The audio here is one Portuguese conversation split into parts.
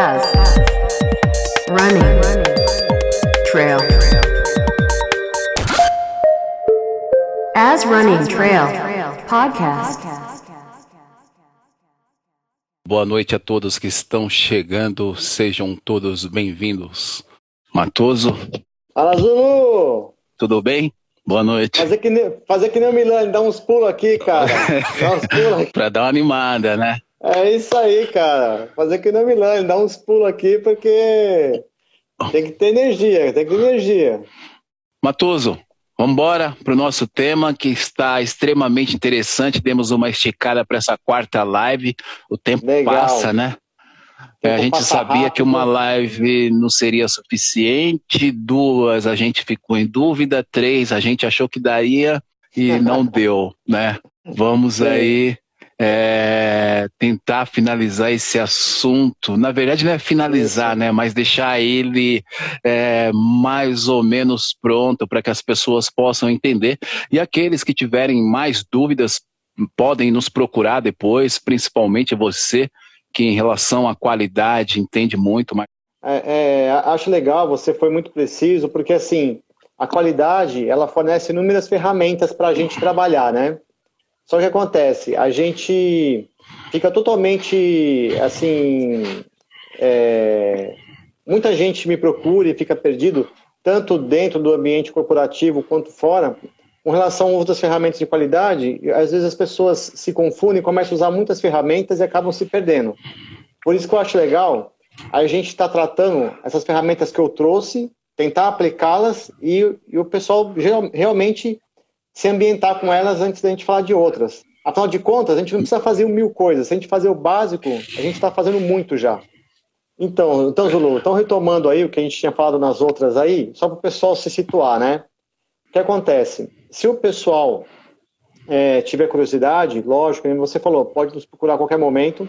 as running trail as running trail podcast Boa noite a todos que estão chegando, sejam todos bem-vindos. Matoso, Fala, Zulu! tudo bem? Boa noite. Fazer que nem, fazer que nem o Milani, dar uns pulos aqui, cara. Dá uns pulos aqui. Para dar uma animada, né? É isso aí, cara. Fazer que nem o Milani, dar uns pulos aqui, porque tem que ter energia, tem que ter energia. Matoso, vamos embora para o nosso tema que está extremamente interessante. Demos uma esticada para essa quarta live. O tempo Legal. passa, né? É, a gente sabia rápido. que uma live não seria suficiente, duas a gente ficou em dúvida, três a gente achou que daria e não deu, né? Vamos aí é, tentar finalizar esse assunto. Na verdade, não é finalizar, né? Mas deixar ele é, mais ou menos pronto para que as pessoas possam entender. E aqueles que tiverem mais dúvidas podem nos procurar depois, principalmente você que em relação à qualidade entende muito mais. É, é, acho legal, você foi muito preciso, porque assim, a qualidade, ela fornece inúmeras ferramentas para a gente trabalhar, né? Só que acontece, a gente fica totalmente, assim, é, muita gente me procura e fica perdido, tanto dentro do ambiente corporativo quanto fora, com relação a outras ferramentas de qualidade, às vezes as pessoas se confundem, começam a usar muitas ferramentas e acabam se perdendo. Por isso que eu acho legal a gente está tratando essas ferramentas que eu trouxe, tentar aplicá-las e, e o pessoal geral- realmente se ambientar com elas antes da gente falar de outras. Afinal de contas, a gente não precisa fazer mil coisas. Se a gente fazer o básico, a gente está fazendo muito já. Então, então, Zulu, então retomando aí o que a gente tinha falado nas outras aí, só para o pessoal se situar, né? O que acontece? Se o pessoal é, tiver curiosidade, lógico, como você falou, pode nos procurar a qualquer momento.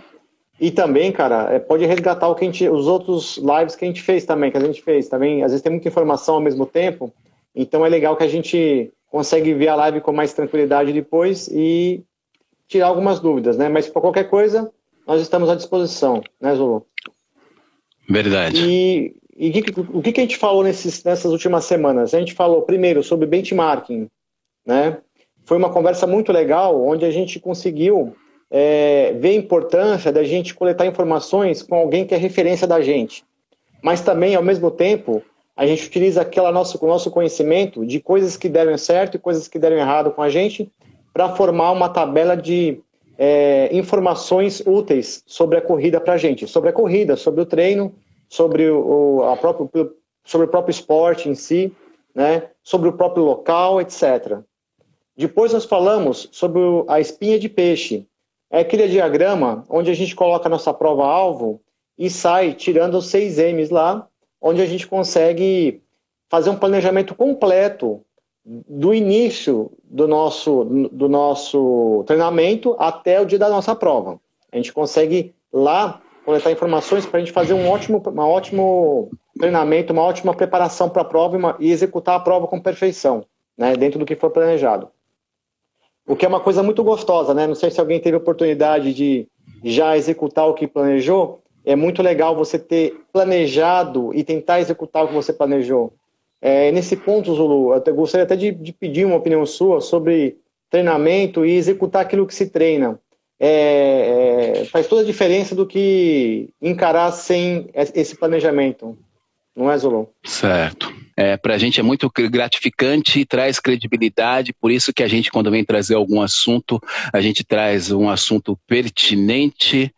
E também, cara, é, pode resgatar o que a gente, os outros lives que a gente fez também, que a gente fez também. Às vezes tem muita informação ao mesmo tempo, então é legal que a gente consegue ver a live com mais tranquilidade depois e tirar algumas dúvidas, né? Mas para qualquer coisa, nós estamos à disposição, né, Zulu? Verdade. E, e que- o que, que a gente falou nesses, nessas últimas semanas? A gente falou primeiro sobre benchmarking, né? Foi uma conversa muito legal, onde a gente conseguiu é, ver a importância da gente coletar informações com alguém que é referência da gente. Mas também, ao mesmo tempo, a gente utiliza aquela nosso, o nosso conhecimento de coisas que deram certo e coisas que deram errado com a gente para formar uma tabela de é, informações úteis sobre a corrida para a gente, sobre a corrida, sobre o treino, sobre o, a próprio, sobre o próprio esporte em si, né, sobre o próprio local, etc. Depois nós falamos sobre a espinha de peixe. É aquele diagrama onde a gente coloca a nossa prova-alvo e sai tirando os 6 M's lá, onde a gente consegue fazer um planejamento completo do início do nosso, do nosso treinamento até o dia da nossa prova. A gente consegue lá coletar informações para a gente fazer um ótimo, um ótimo treinamento, uma ótima preparação para a prova e, uma- e executar a prova com perfeição, né, dentro do que for planejado. O que é uma coisa muito gostosa, né? Não sei se alguém teve oportunidade de já executar o que planejou. É muito legal você ter planejado e tentar executar o que você planejou. É, nesse ponto, Zulu, eu gostaria até de, de pedir uma opinião sua sobre treinamento e executar aquilo que se treina. É, é, faz toda a diferença do que encarar sem esse planejamento. Não é, Zulu? Certo. É, para a gente é muito gratificante e traz credibilidade, por isso que a gente, quando vem trazer algum assunto, a gente traz um assunto pertinente,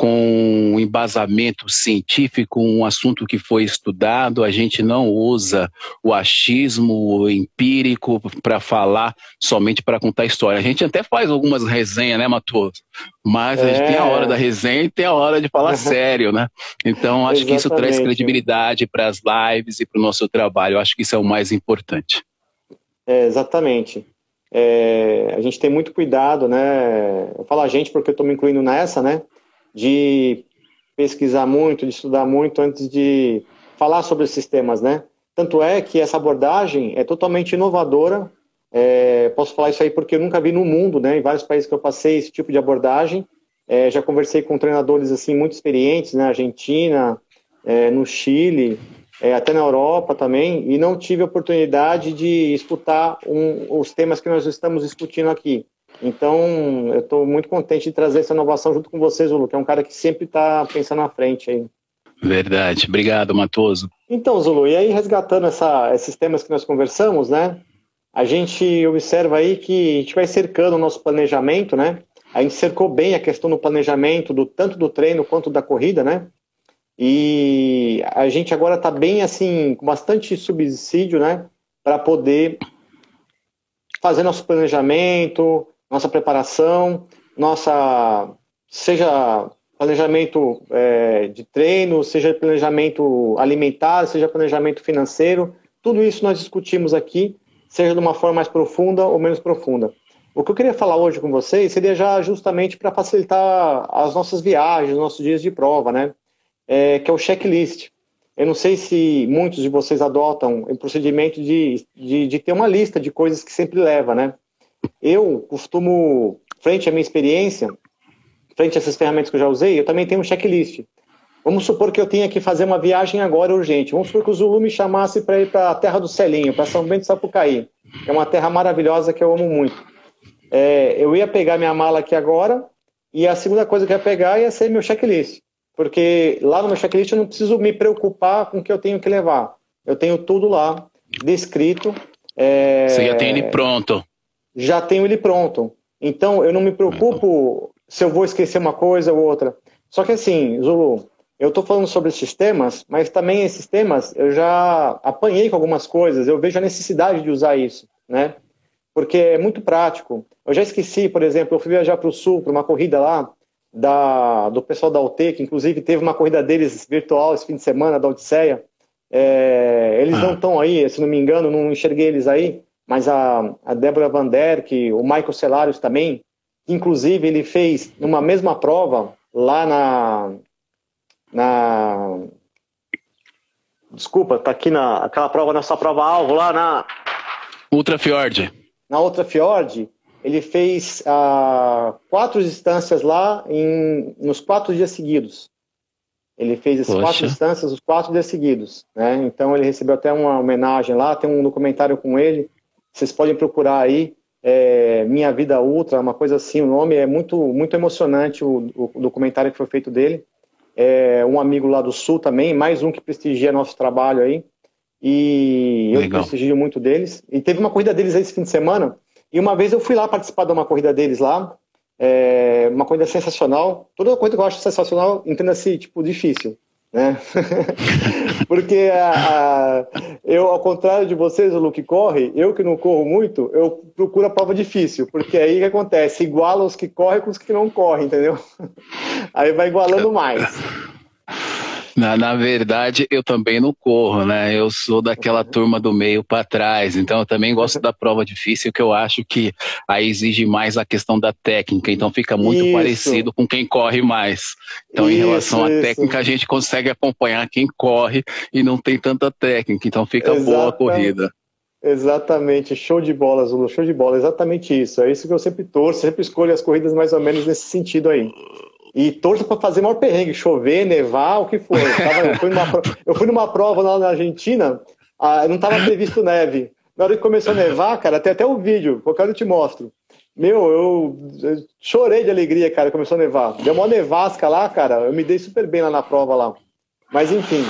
com um embasamento científico, um assunto que foi estudado, a gente não usa o achismo o empírico para falar somente para contar história. A gente até faz algumas resenhas, né, Matoso? Mas a gente É. tem a hora da resenha e tem a hora de falar sério, né? Então, acho que isso traz credibilidade para as lives e para o nosso trabalho. Eu acho que isso é o mais importante. É, exatamente. É, a gente tem muito cuidado, né? Eu falo a gente porque eu estou me incluindo nessa, né? De pesquisar muito, de estudar muito antes de falar sobre os sistemas, né? Tanto é que essa abordagem é totalmente inovadora. É, posso falar isso aí porque eu nunca vi no mundo, né? Em vários países que eu passei esse tipo de abordagem. É, já conversei com treinadores assim muito experientes na Argentina, é, no Chile, é, até na Europa também, e não tive a oportunidade de escutar um, os temas que nós estamos discutindo aqui. Então, eu estou muito contente de trazer essa inovação junto com vocês, Zulu, que é um cara que sempre está pensando na frente aí. Verdade. Obrigado, Matoso. Então, Zulu, e aí resgatando essa, esses temas que nós conversamos, né? A gente observa aí que a gente vai cercando o nosso planejamento, né? A gente cercou bem a questão do planejamento, do tanto do treino quanto da corrida, né? E a gente agora está bem assim, com bastante subsídio, né? Para poder fazer nosso planejamento, nossa preparação, nossa seja planejamento é, de treino, seja planejamento alimentar, seja planejamento financeiro, tudo isso nós discutimos aqui, seja de uma forma mais profunda ou menos profunda. O que eu queria falar hoje com vocês seria já justamente para facilitar as nossas viagens, nossos dias de prova, né? É, que é o checklist. Eu não sei se muitos de vocês adotam o procedimento de, de, de ter uma lista de coisas que sempre leva, né? Eu costumo, frente à minha experiência, frente a essas ferramentas que eu já usei, eu também tenho um checklist. Vamos supor que eu tenha que fazer uma viagem agora urgente. Vamos supor que o Zulu me chamasse para ir para a terra do Celinho, para São Bento do Sapucaí, é uma terra maravilhosa que eu amo muito. É, eu ia pegar minha mala aqui agora e a segunda coisa que eu ia pegar ia ser meu checklist. Porque lá no meu checklist eu não preciso me preocupar com o que eu tenho que levar. Eu tenho tudo lá, descrito. É... Você já tem ele pronto já tenho ele pronto. Então, eu não me preocupo se eu vou esquecer uma coisa ou outra. Só que assim, Zulu, eu estou falando sobre esses temas, mas também esses temas eu já apanhei com algumas coisas, eu vejo a necessidade de usar isso, né? Porque é muito prático. Eu já esqueci, por exemplo, eu fui viajar para o Sul, para uma corrida lá, da, do pessoal da UT, que inclusive teve uma corrida deles virtual esse fim de semana, da Odisseia. É, eles ah. não estão aí, se não me engano, não enxerguei eles aí, mas a, a Débora Van Der, que o Michael Celarius também, inclusive ele fez numa mesma prova lá na, na desculpa, tá aqui na aquela prova, nessa prova alvo lá na Ultra Fjord. Na Ultra Fjord, ele fez uh, quatro distâncias lá em, nos quatro dias seguidos. Ele fez essas quatro distâncias os quatro dias seguidos. Né? Então ele recebeu até uma homenagem lá, tem um documentário com ele. Vocês podem procurar aí é, Minha Vida Ultra, uma coisa assim, o nome é muito, muito emocionante, o, o documentário que foi feito dele. É, um amigo lá do Sul também, mais um que prestigia nosso trabalho aí. E eu Legal. prestigio muito deles. E teve uma corrida deles aí esse fim de semana. E uma vez eu fui lá participar de uma corrida deles lá. É, uma corrida sensacional. Toda coisa que eu acho sensacional, entenda-se, tipo, difícil né? Porque a, a, eu, ao contrário de vocês, o Luke corre, eu que não corro muito, eu procuro a prova difícil, porque aí o que acontece? Iguala os que correm com os que não correm, entendeu? Aí vai igualando mais. Na, na verdade, eu também não corro, né? Eu sou daquela turma do meio para trás, então eu também gosto da prova difícil, que eu acho que aí exige mais a questão da técnica, então fica muito isso. parecido com quem corre mais. Então, isso, em relação à técnica, a gente consegue acompanhar quem corre e não tem tanta técnica, então fica Exatamente. boa a corrida. Exatamente, show de bola, Zulu, show de bola, exatamente isso. É isso que eu sempre torço, sempre escolho as corridas mais ou menos nesse sentido aí. E torço para fazer maior perrengue, chover, nevar, o que for. Eu, tava, eu, fui, numa, eu fui numa prova lá na Argentina, ah, não estava previsto neve. Na hora que começou a nevar, cara, tem até o um vídeo, qualquer hora eu te mostro. Meu, eu, eu, chorei de alegria, cara, começou a nevar. Deu uma nevasca lá, cara, eu me dei super bem lá na prova lá. Mas enfim.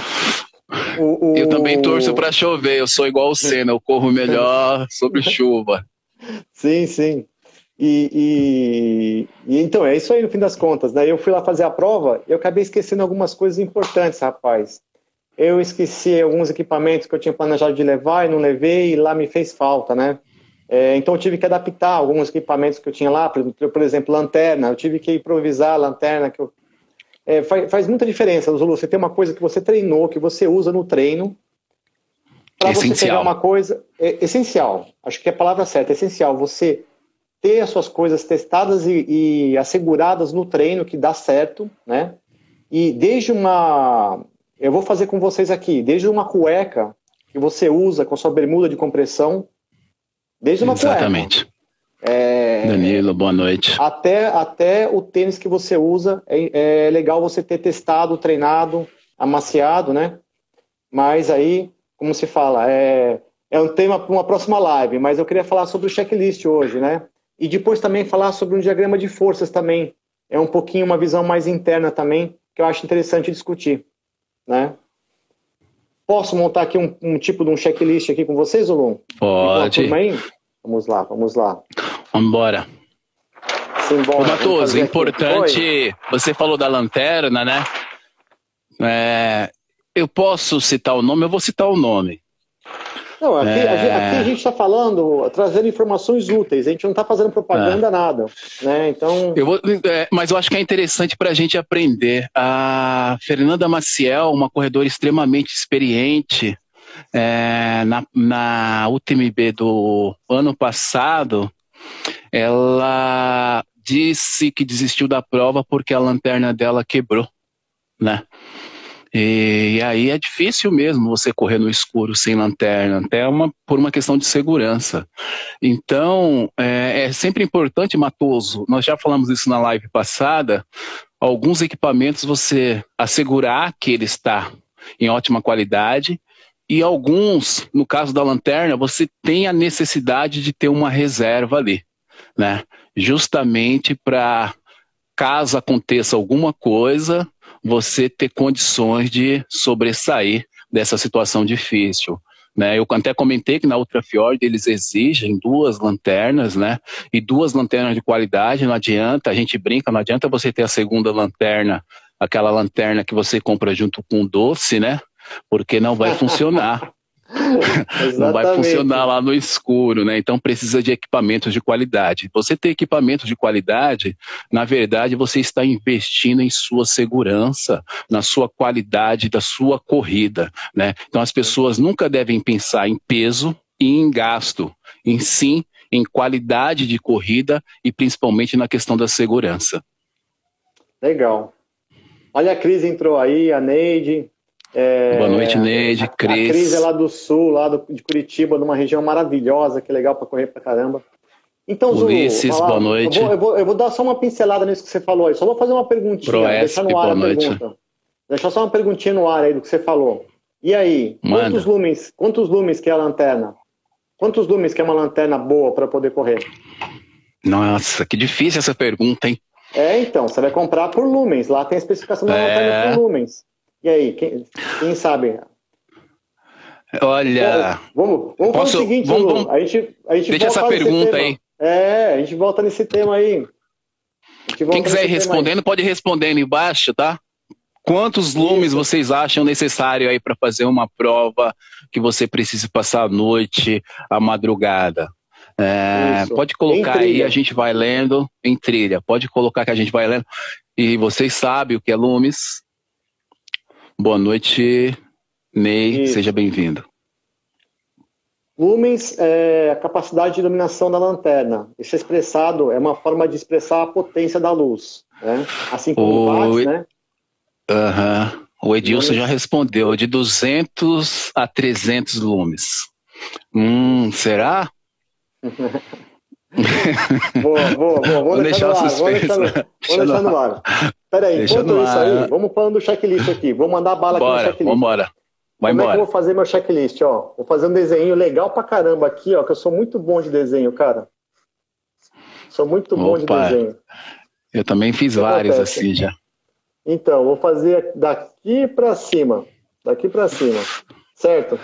O, o... Eu também torço para chover, eu sou igual o Senna, eu corro melhor sobre chuva. Sim, sim. E, e, e, então, é isso aí no fim das contas. Daí eu fui lá fazer a prova e eu acabei esquecendo algumas coisas importantes, rapaz. Eu esqueci alguns equipamentos que eu tinha planejado de levar e não levei, e lá me fez falta, né? É, então eu tive que adaptar alguns equipamentos que eu tinha lá, por, por exemplo, lanterna. Eu tive que improvisar a lanterna. Que eu, é, faz, faz, muita diferença, Zulu. Você tem uma coisa que você treinou, que você usa no treino, para você pegar uma coisa. É, essencial. Acho que é a palavra certa, essencial. Você ter as suas coisas testadas e, e asseguradas no treino que dá certo, né? E desde uma, eu vou fazer com vocês aqui, desde uma cueca que você usa com sua bermuda de compressão, desde uma Exatamente. cueca. É, Danilo, boa noite. Até, até o tênis que você usa, é, é legal você ter testado, treinado, amaciado, né? Mas aí, como se fala, é, é um tema para uma próxima live, mas eu queria falar sobre o checklist hoje, né? E depois também falar sobre um diagrama de forças também. É um pouquinho uma visão mais interna também, que eu acho interessante discutir, né? Posso montar aqui um, um tipo de um checklist aqui com vocês, Zulu? Pode. Vamos lá, vamos lá. Vamos embora. Ô, Matoso, importante, você falou da lanterna, né? É, eu posso citar o nome, eu vou citar o nome. Não, aqui, é... aqui a gente está falando, trazendo informações úteis, a gente não está fazendo propaganda, é. nada. Né? Então... Eu vou, é, mas eu acho que é interessante para a gente aprender. A Fernanda Maciel, uma corredora extremamente experiente, é, na, na UTMB do ano passado, ela disse que desistiu da prova porque a lanterna dela quebrou, né? E, e, aí é difícil mesmo você correr no escuro sem lanterna, até uma, por uma questão de segurança. Então, é, é sempre importante, Matoso, nós já falamos isso na live passada, alguns equipamentos você assegurar que ele está em ótima qualidade e alguns, no caso da lanterna, você tem a necessidade de ter uma reserva ali, né? Justamente para caso aconteça alguma coisa, você ter condições de sobressair dessa situação difícil. Né, eu até comentei que na Ultrafiord eles exigem duas lanternas, né? E duas lanternas de qualidade, não adianta, a gente brinca, não adianta você ter a segunda lanterna, aquela lanterna que você compra junto com o doce, né? Porque não vai funcionar. não vai funcionar lá no escuro, né? Então precisa de equipamentos de qualidade. Você ter equipamentos de qualidade, na verdade, você está investindo em sua segurança, na sua qualidade da sua corrida, né? Então as pessoas nunca devem pensar em peso e em gasto, em sim em qualidade de corrida e principalmente na questão da segurança. Legal. Olha a Cris entrou aí, a Neide, é, boa noite, Neide, Cris. A Cris é lá do sul, lá do, de Curitiba, numa região maravilhosa, que é legal para correr pra caramba. Então, Ulisses, Zulu, boa noite. Eu vou, eu, vou, eu vou, dar só uma pincelada nisso que você falou aí. Só vou fazer uma perguntinha, Proesc, deixar no ar a noite. pergunta. Deixar só uma perguntinha no ar aí do que você falou. E aí, quantos lumens, quantos lumens que é a lanterna? Quantos lumens que é uma lanterna boa para poder correr? Nossa, que difícil essa pergunta, hein? É, então, você vai comprar por lumens. Lá tem a especificação da é... lanterna por lumens. E aí, quem, quem sabe? Olha. vamos, vamos posso, fazer o seguinte, vamos, vamos, a gente, a gente Deixa essa pergunta aí. É, a gente volta nesse tema aí. Quem quiser ir respondendo, pode ir respondendo embaixo, tá? Quantos lumes Isso. vocês acham necessário aí para fazer uma prova que você precise passar a noite, a madrugada? É, pode colocar aí, a gente vai lendo em trilha. Pode colocar que a gente vai lendo. E vocês sabem o que é lumes, Boa noite, Ney, Isso. seja bem-vindo. Lumens é a capacidade de iluminação da lanterna. Isso é expressado, é uma forma de expressar a potência da luz. Né? Assim como o watts, né? Uhum. O Edilson já respondeu, de 200 a 300 lumes. Hum, será? boa, boa, boa. Vou deixar, deixar no ar. Vou deixar no, vou deixar no ar. Peraí, enquanto isso aí, vamos falando do checklist aqui. Vou mandar bala Bora, aqui no checklist. Vambora. Vai Como embora. é que eu vou fazer meu checklist, ó? Vou fazer um desenho legal pra caramba aqui, ó, que eu sou muito bom de desenho, cara. Sou muito bom de desenho. Eu também fiz vários acontece? assim já. Então, vou fazer daqui pra cima. Daqui pra cima. Certo?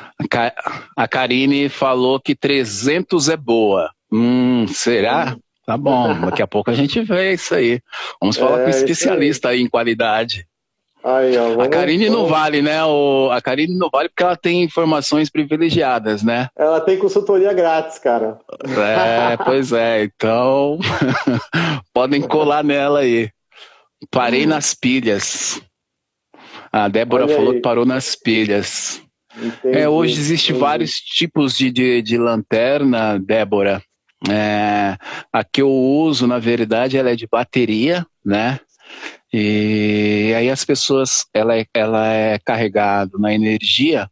A Karine falou que 300 é boa. Hum, será? Tá bom, daqui a pouco a gente vê isso aí. Vamos falar é, com um especialista aí. aí em qualidade. Aí, ó, a Karine não vale, né? O, a Karine não vale porque ela tem informações privilegiadas, né? Ela tem consultoria grátis, cara. É, pois é. Então, podem colar nela aí. Parei hum. nas pilhas. A Débora Olha falou aí. que parou nas pilhas. Entendi, é, hoje existem vários tipos de, de, de lanterna, Débora. É, a que eu uso, na verdade, ela é de bateria, né? E aí as pessoas, ela é, ela é carregada na energia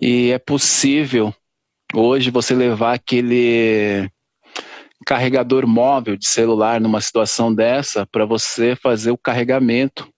e é possível hoje você levar aquele carregador móvel de celular numa situação dessa para você fazer o carregamento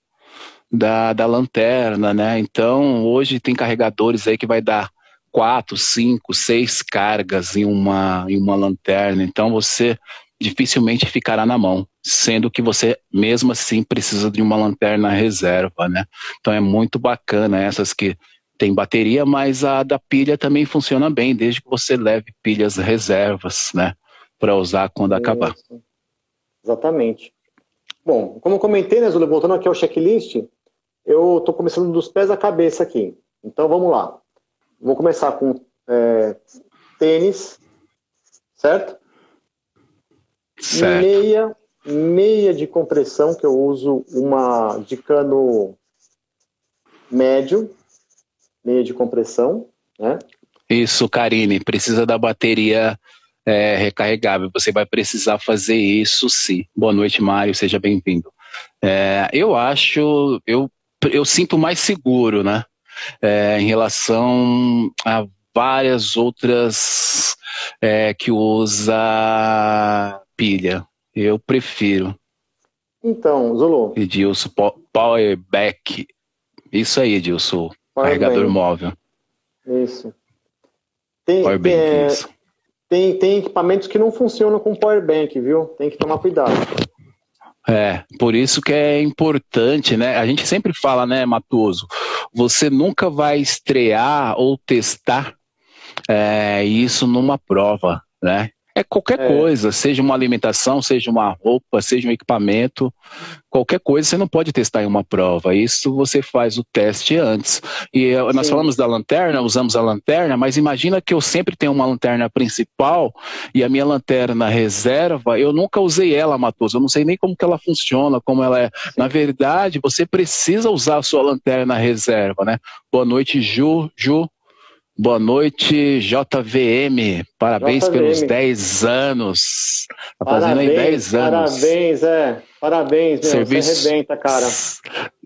da, da lanterna, né? Então, hoje tem carregadores aí que vai dar quatro, cinco, seis cargas em uma, em uma lanterna. Então, você dificilmente ficará na mão, sendo que você mesmo assim precisa de uma lanterna reserva, né? Então, é muito bacana essas que tem bateria, mas a da pilha também funciona bem, desde que você leve pilhas reservas, né? Para usar quando Isso. acabar. Exatamente. Bom, como eu comentei, né, Zula, voltando aqui ao checklist, eu estou começando dos pés à cabeça aqui. Então vamos lá. Vou começar com é, tênis, certo? certo? Meia, meia de compressão, que eu uso uma de cano médio, meia de compressão, né? Isso, Karine, precisa da bateria é, recarregável. Você vai precisar fazer isso sim. Boa noite, Mário, seja bem-vindo. É, eu acho, eu eu sinto mais seguro, né? É, em relação a várias outras é, que usa pilha. Eu prefiro. Então, Zulu. Edilson, Powerback. Isso aí, Edilson. Power carregador bank. móvel. Isso. Tem, Powerbank, tem, isso. Tem, tem equipamentos que não funcionam com Powerbank, viu? Tem que tomar cuidado. É, por isso que é importante, né? A gente sempre fala, né, Matoso? Você nunca vai estrear ou testar é, isso numa prova, né? É qualquer é. coisa, seja uma alimentação, seja uma roupa, seja um equipamento, qualquer coisa você não pode testar em uma prova. Isso você faz o teste antes. E eh, nós Sim. falamos da lanterna, usamos a lanterna, mas imagina que eu sempre tenho uma lanterna principal e a minha lanterna reserva, eu nunca usei ela, Matoso. Eu não sei nem como que ela funciona, como ela é. Sim. Na verdade, você precisa usar a sua lanterna reserva, né? Boa noite, Ju. Ju, Boa noite, JVM. Parabéns JVM. pelos 10 anos. Tá fazendo aí 10 anos. Parabéns, é. Parabéns, meu. Serviço... Você arrebenta, cara.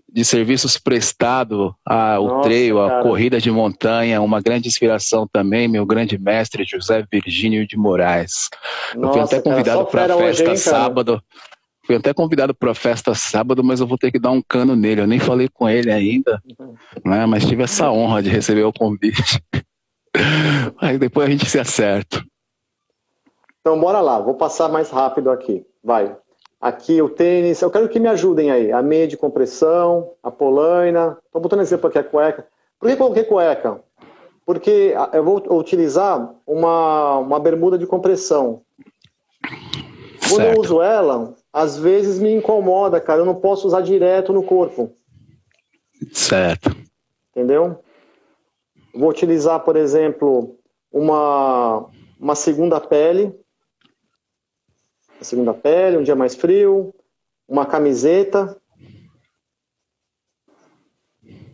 De serviços prestado ao treio, a corrida de montanha, uma grande inspiração também, meu grande mestre José Virgínio de Moraes. Nossa, eu fui até convidado para a festa hoje, sábado. Fui até convidado para a festa sábado, mas eu vou ter que dar um cano nele. Eu nem falei com ele ainda, né? mas tive essa honra de receber o convite. Aí depois a gente se acerta. Então bora lá, vou passar mais rápido aqui. Vai. Aqui o tênis, eu quero que me ajudem aí. A meia de compressão, a polaina. Estou botando exemplo aqui a cueca. Por que coloquei cueca? Porque eu vou utilizar uma, uma bermuda de compressão. Quando certo. eu uso ela, às vezes me incomoda, cara. Eu não posso usar direto no corpo. Certo. Entendeu? Vou utilizar, por exemplo, uma, uma segunda pele. Uma segunda pele, um dia mais frio. Uma camiseta.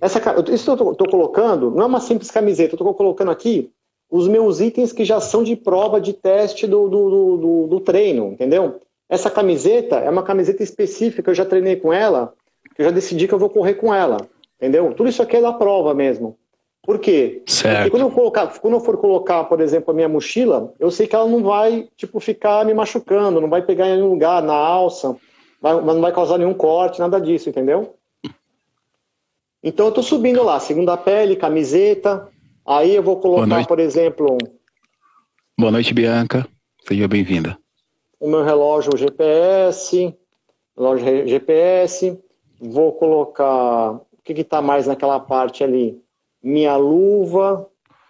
Essa, isso que eu estou colocando não é uma simples camiseta, eu estou colocando aqui os meus itens que já são de prova de teste do, do, do, do, treino, entendeu? Essa camiseta é uma camiseta específica, eu já treinei com ela, eu já decidi que eu vou correr com ela, entendeu? Tudo isso aqui é da prova mesmo. Por quê? Certo. Porque quando eu, colocar, quando eu for colocar, por exemplo, a minha mochila, eu sei que ela não vai, tipo, ficar me machucando, não vai pegar em nenhum lugar, na alça, vai, não vai causar nenhum corte, nada disso, entendeu? Então eu estou subindo lá, segunda pele, camiseta, aí eu vou colocar, por exemplo... Boa noite, Bianca. Seja bem-vinda. O meu relógio GPS, relógio GPS, vou colocar... O que está mais naquela parte ali? minha luva,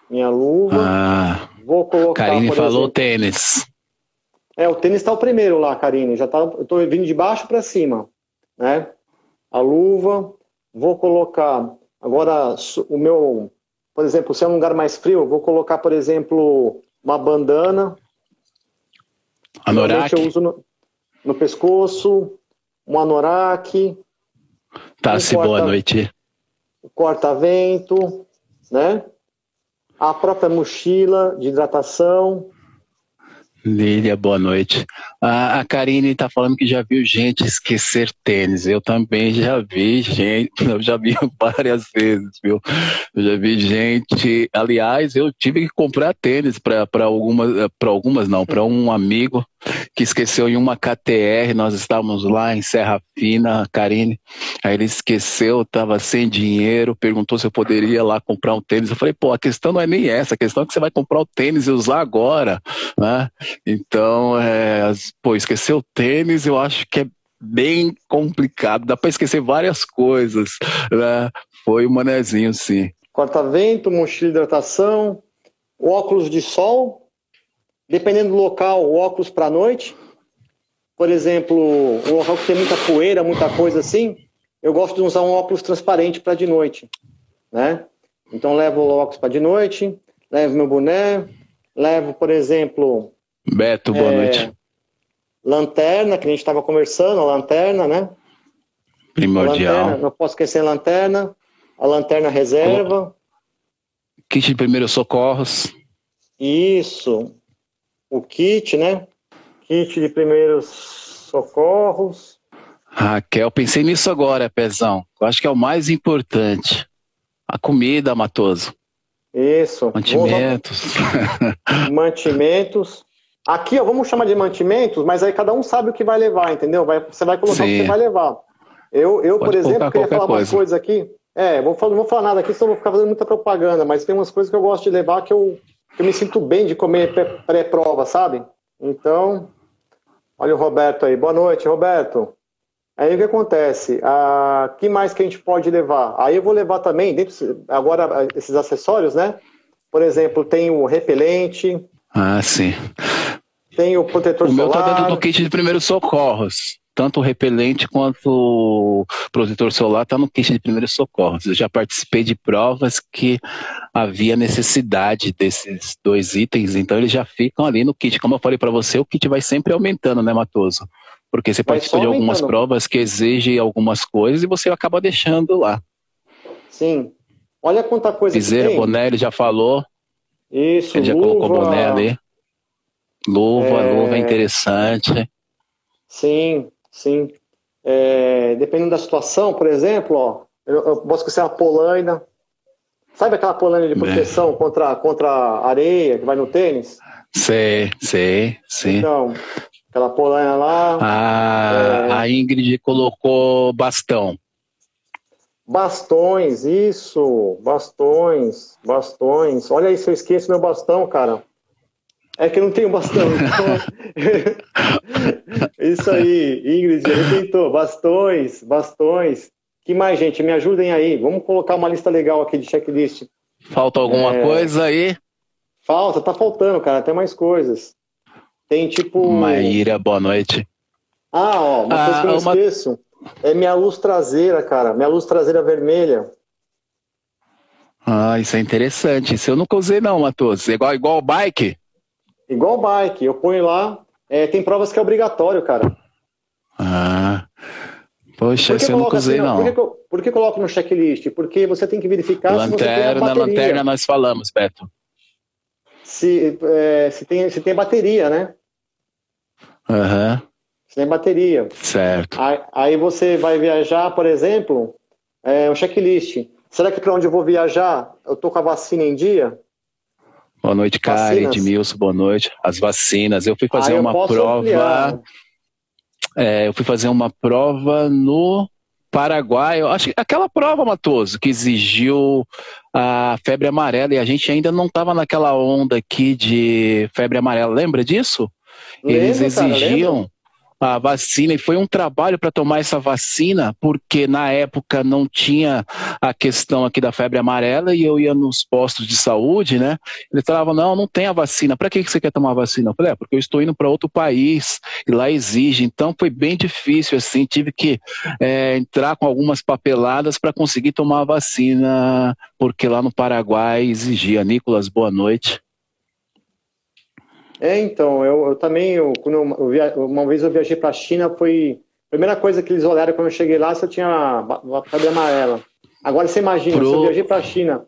minha luva. Ah, Vou colocar. Karine falou exemplo, tênis. É, o tênis está o primeiro lá, Karine. Já tá, eu estou vindo de baixo para cima, né? A luva. Vou colocar agora o meu, por exemplo, se é um lugar mais frio, vou colocar, por exemplo, uma bandana. Anorak. eu uso no, no pescoço, um anorak. Tá, se boa noite o corta-vento, né? A própria mochila de hidratação. Lília, boa noite. A, a Karine está falando que já viu gente esquecer tênis. Eu também já vi gente, eu já vi várias vezes, viu? Eu já vi gente. Aliás, eu tive que comprar tênis para algumas, para algumas não, para um amigo que esqueceu em uma KTR. Nós estávamos lá em Serra Fina, Karine. Aí ele esqueceu, estava sem dinheiro, perguntou se eu poderia lá comprar um tênis. Eu falei, pô, a questão não é nem essa, a questão é que você vai comprar o tênis e usar agora, né? Então, é, pô, esquecer o tênis eu acho que é bem complicado. Dá para esquecer várias coisas, né? Foi o manezinho, sim. Corta-vento, mochila de hidratação, óculos de sol, dependendo do local, óculos para noite. Por exemplo, um local que tem muita poeira, muita coisa assim, eu gosto de usar um óculos transparente para de noite, né? Então levo o óculos para de noite, levo meu boné, levo, por exemplo, Beto, boa é, noite. Lanterna, que a gente estava conversando, a lanterna, né? Primordial. Lanterna, não posso esquecer a lanterna, a lanterna reserva. Kit de primeiros socorros. Isso. O kit, né? Kit de primeiros socorros. Raquel, pensei nisso agora, Pezão. Eu acho que é o mais importante. A comida, Matoso. Isso. Mantimentos. Mantimentos. Aqui, ó, vamos chamar de mantimentos, mas aí cada um sabe o que vai levar, entendeu? Vai, você vai colocar Sim. o que você vai levar. Eu, eu por exemplo, queria falar coisa. umas coisas aqui. É, vou, não vou falar nada aqui, senão vou ficar fazendo muita propaganda, mas tem umas coisas que eu gosto de levar que eu, que eu me sinto bem de comer pré-prova, sabe? Então, olha o Roberto aí. Boa noite, Roberto. Aí o que acontece? Ah, que mais que a gente pode levar? Aí eu vou levar também, dentro, agora esses acessórios, né? Por exemplo, tem o repelente. Ah, sim. Tem o protetor solar. O meu tá dentro do kit de primeiros socorros. Tanto o repelente quanto o protetor solar está no kit de primeiros socorros. Eu já participei de provas que havia necessidade desses dois itens, então eles já ficam ali no kit. Como eu falei para você, o kit vai sempre aumentando, né, Matoso? Porque você participa de algumas provas que exigem algumas coisas e você acaba deixando lá. Sim. Olha quanta coisa Viseira, que tem. boné, ele já falou. Isso, Ele já luva. colocou boné ali. Luva, é... luva é interessante. Sim, sim. É, dependendo da situação, por exemplo, ó, eu, eu posso ser uma polaina. Sabe aquela polaina de proteção é. contra, contra areia que vai no tênis? Sei, sei, sim. Então, aquela polaina lá. Ah, é... A Ingrid colocou bastão. Bastões, isso, bastões, bastões. Olha aí, se eu esqueço meu bastão, cara. É que eu não tenho bastão. Então... isso aí, Ingrid, tentou. Bastões, bastões. que mais, gente? Me ajudem aí. Vamos colocar uma lista legal aqui de checklist. Falta alguma é... coisa aí? Falta, tá faltando, cara. Tem mais coisas. Tem tipo. Maíra, boa noite. Ah, ó, uma ah, coisa que eu não uma... esqueço. É minha luz traseira, cara. Minha luz traseira vermelha. Ah, isso é interessante. Isso eu nunca usei não, Matos. Igual, igual bike? Igual bike. Eu ponho lá. É, tem provas que é obrigatório, cara. Ah. Poxa, isso eu nunca usei assim, não. Por que, por que coloco no checklist? Porque você tem que verificar lanterna, se você tem lanterna nós falamos, Beto. Se, é, se, tem, se tem bateria, né? Aham. Uhum sem bateria. Certo. Aí, aí você vai viajar, por exemplo, é, um checklist. Será que para onde eu vou viajar, eu tô com a vacina em dia? Boa noite, Karen, Edmilson, boa noite. As vacinas. Eu fui fazer uma prova. É, eu fui fazer uma prova no Paraguai. Eu acho que aquela prova, Matoso, que exigiu a febre amarela e a gente ainda não estava naquela onda aqui de febre amarela. Lembra disso? Lembro, Eles exigiam. Cara, a vacina e foi um trabalho para tomar essa vacina, porque na época não tinha a questão aqui da febre amarela e eu ia nos postos de saúde, né? Eles falavam: não, não tem a vacina. Para que você quer tomar vacina? Eu falei: é, porque eu estou indo para outro país e lá exige. Então foi bem difícil, assim, tive que é, entrar com algumas papeladas para conseguir tomar a vacina, porque lá no Paraguai exigia. Nicolas, boa noite. É, então, eu, eu também, eu, quando eu, eu via, uma vez eu viajei para a China, foi a primeira coisa que eles olharam quando eu cheguei lá, se eu tinha a febre amarela. Agora você imagina, Pro... se eu viajei para a China,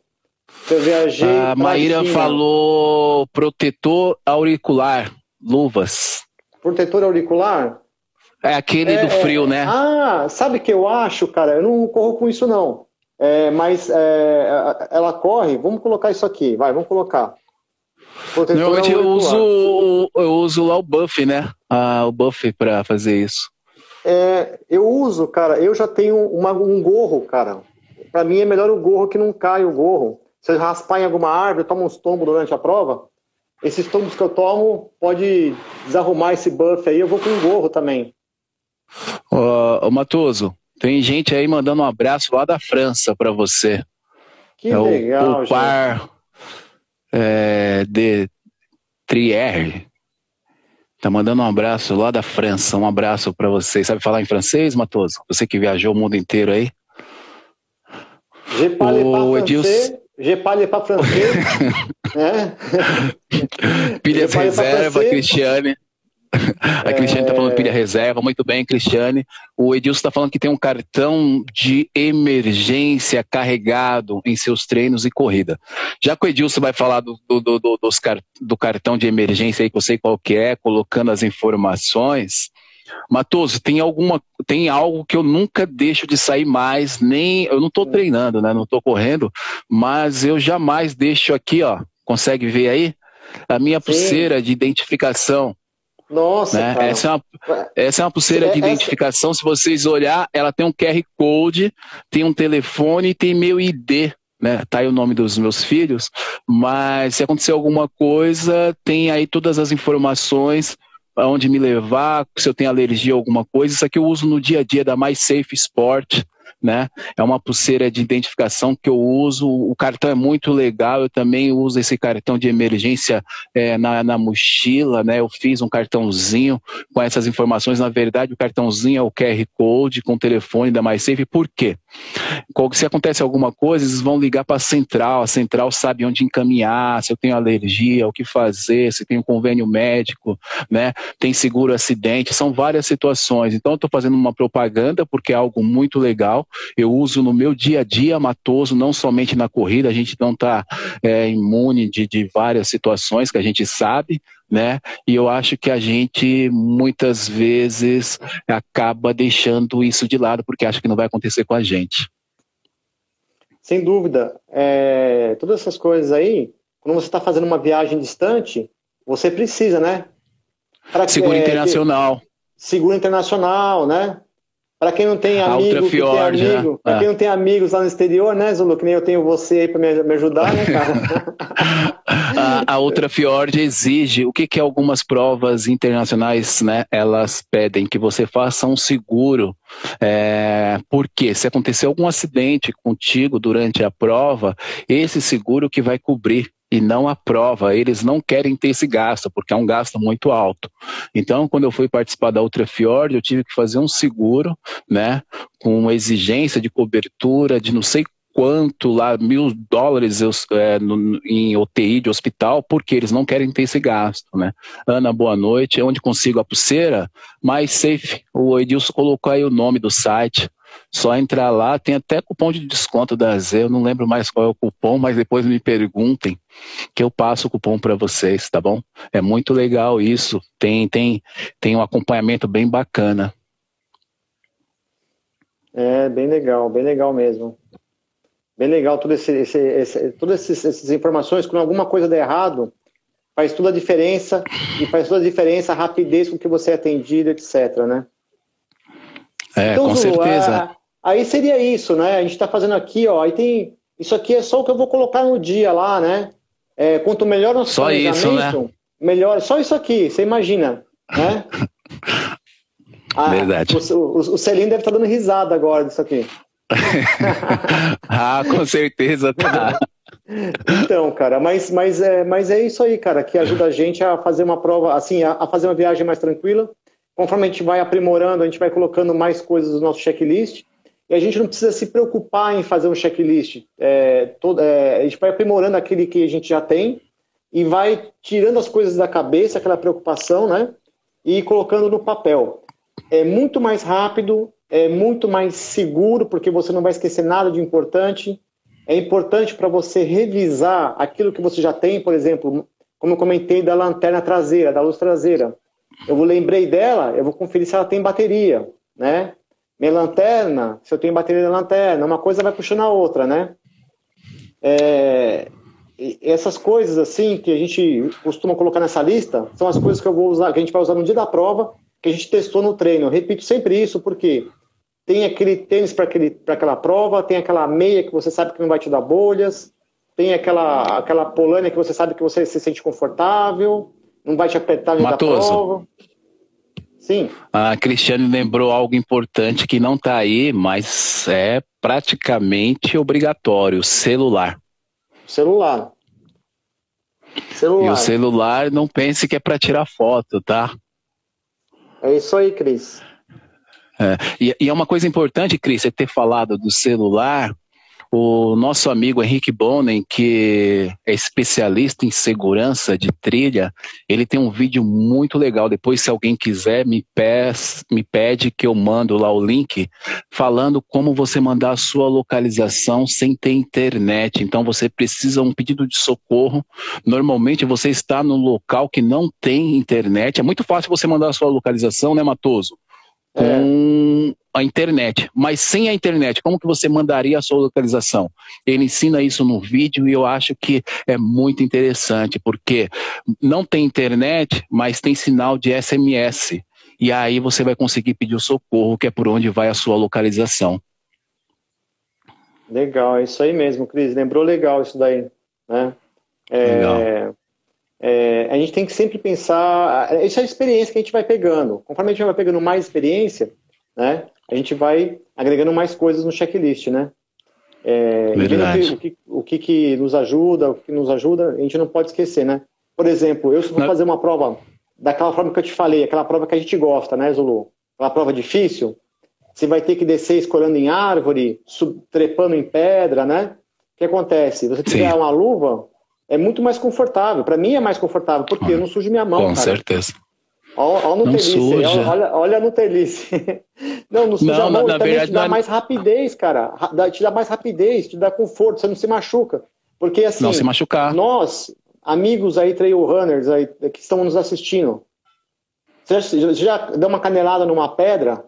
se eu viajei A Maíra China, falou protetor auricular. luvas. Protetor auricular? É aquele é, do frio, é, né? Ah, sabe o que eu acho, cara? Eu não corro com isso, não. É, mas é, ela corre, vamos colocar isso aqui, vai, vamos colocar. Protetor Normalmente eu uso, eu uso lá o buff, né? Ah, o buff para fazer isso. É, eu uso, cara, eu já tenho uma, um gorro, cara. Para mim é melhor o gorro que não cai o gorro. Se eu raspar em alguma árvore, toma uns tombos durante a prova, esses tombos que eu tomo pode desarrumar esse buff aí, eu vou com um gorro também. Ô, Matoso, tem gente aí mandando um abraço lá da França para você. Que é legal, o, o par é, de Trier. Tá mandando um abraço lá da França. Um abraço para você. Sabe falar em francês, Matoso? Você que viajou o mundo inteiro aí? Je parle pas Edilson... Je parle pas francês. né? Pilhas reserva, Cristiane. A Cristiane está falando pilha reserva, muito bem, Cristiane. O Edilson está falando que tem um cartão de emergência carregado em seus treinos e corrida. Já que o Edilson vai falar do, do, do, dos, do cartão de emergência aí, que eu sei qual que é, colocando as informações, Matoso, tem alguma, tem algo que eu nunca deixo de sair mais, nem eu não estou treinando, né? Não estou correndo, mas eu jamais deixo aqui, ó. Consegue ver aí? A minha pulseira Sim. de identificação. Nossa, né? essa, é uma, essa é uma pulseira é, de identificação. Essa... Se vocês olhar, ela tem um QR Code, tem um telefone e tem meu ID. Né? Tá aí o nome dos meus filhos, mas se acontecer alguma coisa, tem aí todas as informações aonde me levar, se eu tenho alergia a alguma coisa. Isso aqui eu uso no dia a dia da Mais Safe Sport né? É uma pulseira de identificação que eu uso. O cartão é muito legal. Eu também uso esse cartão de emergência é, na, na mochila, né? Eu fiz um cartãozinho com essas informações. Na verdade, o cartãozinho é o QR Code com o telefone da MySafe. Por quê? Se acontece alguma coisa, eles vão ligar para a central. A central sabe onde encaminhar, se eu tenho alergia, o que fazer, se um convênio médico, né? Tem seguro acidente. São várias situações. Então, eu estou fazendo uma propaganda porque é algo muito legal eu uso no meu dia a dia matoso, não somente na corrida, a gente não está é, imune de, de várias situações que a gente sabe, né? E eu acho que a gente muitas vezes acaba deixando isso de lado porque acha que não vai acontecer com a gente. Sem dúvida. É, todas essas coisas aí, quando você está fazendo uma viagem distante, você precisa, né? seguro é, internacional. seguro internacional, né? Para quem não tem amigo, que tem amigo né? para quem não tem amigos lá no exterior, né, Zulu? Que nem eu tenho você aí para me, me, ajudar, né, cara? a, a Ultra Fiord exige, o que que algumas provas internacionais, né, elas pedem que você faça um seguro. É, porque se acontecer algum acidente contigo durante a prova, esse seguro que vai cobrir e não a prova. Eles não querem ter esse gasto, porque é um gasto muito alto. Então, quando eu fui participar da Ultra Fjord, eu tive que fazer um seguro, né, com uma exigência de cobertura de não sei quanto lá, mil dólares é, no, em UTI de hospital, porque eles não querem ter esse gasto, né? Ana, boa noite. Onde consigo a pulseira? Mais safe. O Edilson colocou aí o nome do site. Só entrar lá, tem até cupom de desconto da Z, eu não lembro mais qual é o cupom, mas depois me perguntem que eu passo o cupom para vocês, tá bom? É muito legal isso, tem, tem, tem um acompanhamento bem bacana. É, bem legal, bem legal mesmo. Bem legal tudo esse, esse, esse, todas essas informações, quando alguma coisa der errado, faz toda a diferença e faz toda a diferença a rapidez com que você é atendido, etc, né? É, então, com certeza. aí seria isso, né? A gente está fazendo aqui, ó. Aí tem. Isso aqui é só o que eu vou colocar no dia lá, né? É, quanto melhor nosso só isso, né? melhor. Só isso aqui, você imagina, né? Ah, Verdade. O, o, o Celinho deve estar tá dando risada agora disso aqui. ah, com certeza tá. Então, cara, mas, mas, é, mas é isso aí, cara, que ajuda a gente a fazer uma prova, assim, a, a fazer uma viagem mais tranquila, Conforme a gente vai aprimorando, a gente vai colocando mais coisas no nosso checklist. E a gente não precisa se preocupar em fazer um checklist. É, todo, é, a gente vai aprimorando aquele que a gente já tem e vai tirando as coisas da cabeça, aquela preocupação, né? E colocando no papel. É muito mais rápido, é muito mais seguro, porque você não vai esquecer nada de importante. É importante para você revisar aquilo que você já tem, por exemplo, como eu comentei da lanterna traseira, da luz traseira. Eu vou lembrei dela, eu vou conferir se ela tem bateria, né? Minha lanterna, se eu tenho bateria na lanterna, uma coisa vai puxando a outra, né? É, essas coisas assim que a gente costuma colocar nessa lista são as coisas que eu vou usar, que a gente vai usar no dia da prova, que a gente testou no treino. Eu repito sempre isso porque tem aquele tênis para aquela prova, tem aquela meia que você sabe que não vai te dar bolhas, tem aquela aquela polânia que você sabe que você se sente confortável, não vai te apertar dia da prova. Sim. A Cristiane lembrou algo importante que não está aí, mas é praticamente obrigatório: celular. Celular. Celular. E o celular, não pense que é para tirar foto, tá? É isso aí, Cris. É, e, e, é uma coisa importante, Cris, você ter falado do celular, o nosso amigo Henrique Bonen, que é especialista em segurança de trilha, ele tem um vídeo muito legal. Depois, se alguém quiser, me, pes, me pede que eu mando lá o link, falando como você mandar a sua localização sem ter internet. Então, você precisa um pedido de socorro. Normalmente, você está no local que não tem internet. É muito fácil você mandar a sua localização, né, Matoso? com é. A internet. Mas sem a internet, como que você mandaria a sua localização? Ele ensina isso no vídeo e eu acho que é muito interessante, porque não tem internet, mas tem sinal de SMS. E aí você vai conseguir pedir o socorro, que é por onde vai a sua localização. Legal, é isso aí mesmo, Cris. Lembrou legal isso daí, né? É, legal. É, a gente tem que sempre pensar. Isso é a experiência que a gente vai pegando. Conforme a gente vai pegando mais experiência, né, a gente vai agregando mais coisas no checklist, né? É, Verdade. O, que, o que, que nos ajuda, o que nos ajuda, a gente não pode esquecer, né? Por exemplo, eu se vou fazer uma prova daquela forma que eu te falei, aquela prova que a gente gosta, né, Zulu? Aquela prova difícil, você vai ter que descer escolhendo em árvore, sub, trepando em pedra, né? O que acontece? Você tiver Sim. uma luva, é muito mais confortável. Para mim é mais confortável, porque eu não sujo minha mão. Com cara. certeza. Olha, olha a Nutelice, olha, olha a Nutelice. Não, não suja não, mão, na, verdade, te dá mais rapidez, cara. Te dá mais rapidez, te dá conforto, você não se machuca. Porque assim, não se machucar. nós, amigos aí, trail runners aí, que estão nos assistindo, você já, já deu uma canelada numa pedra?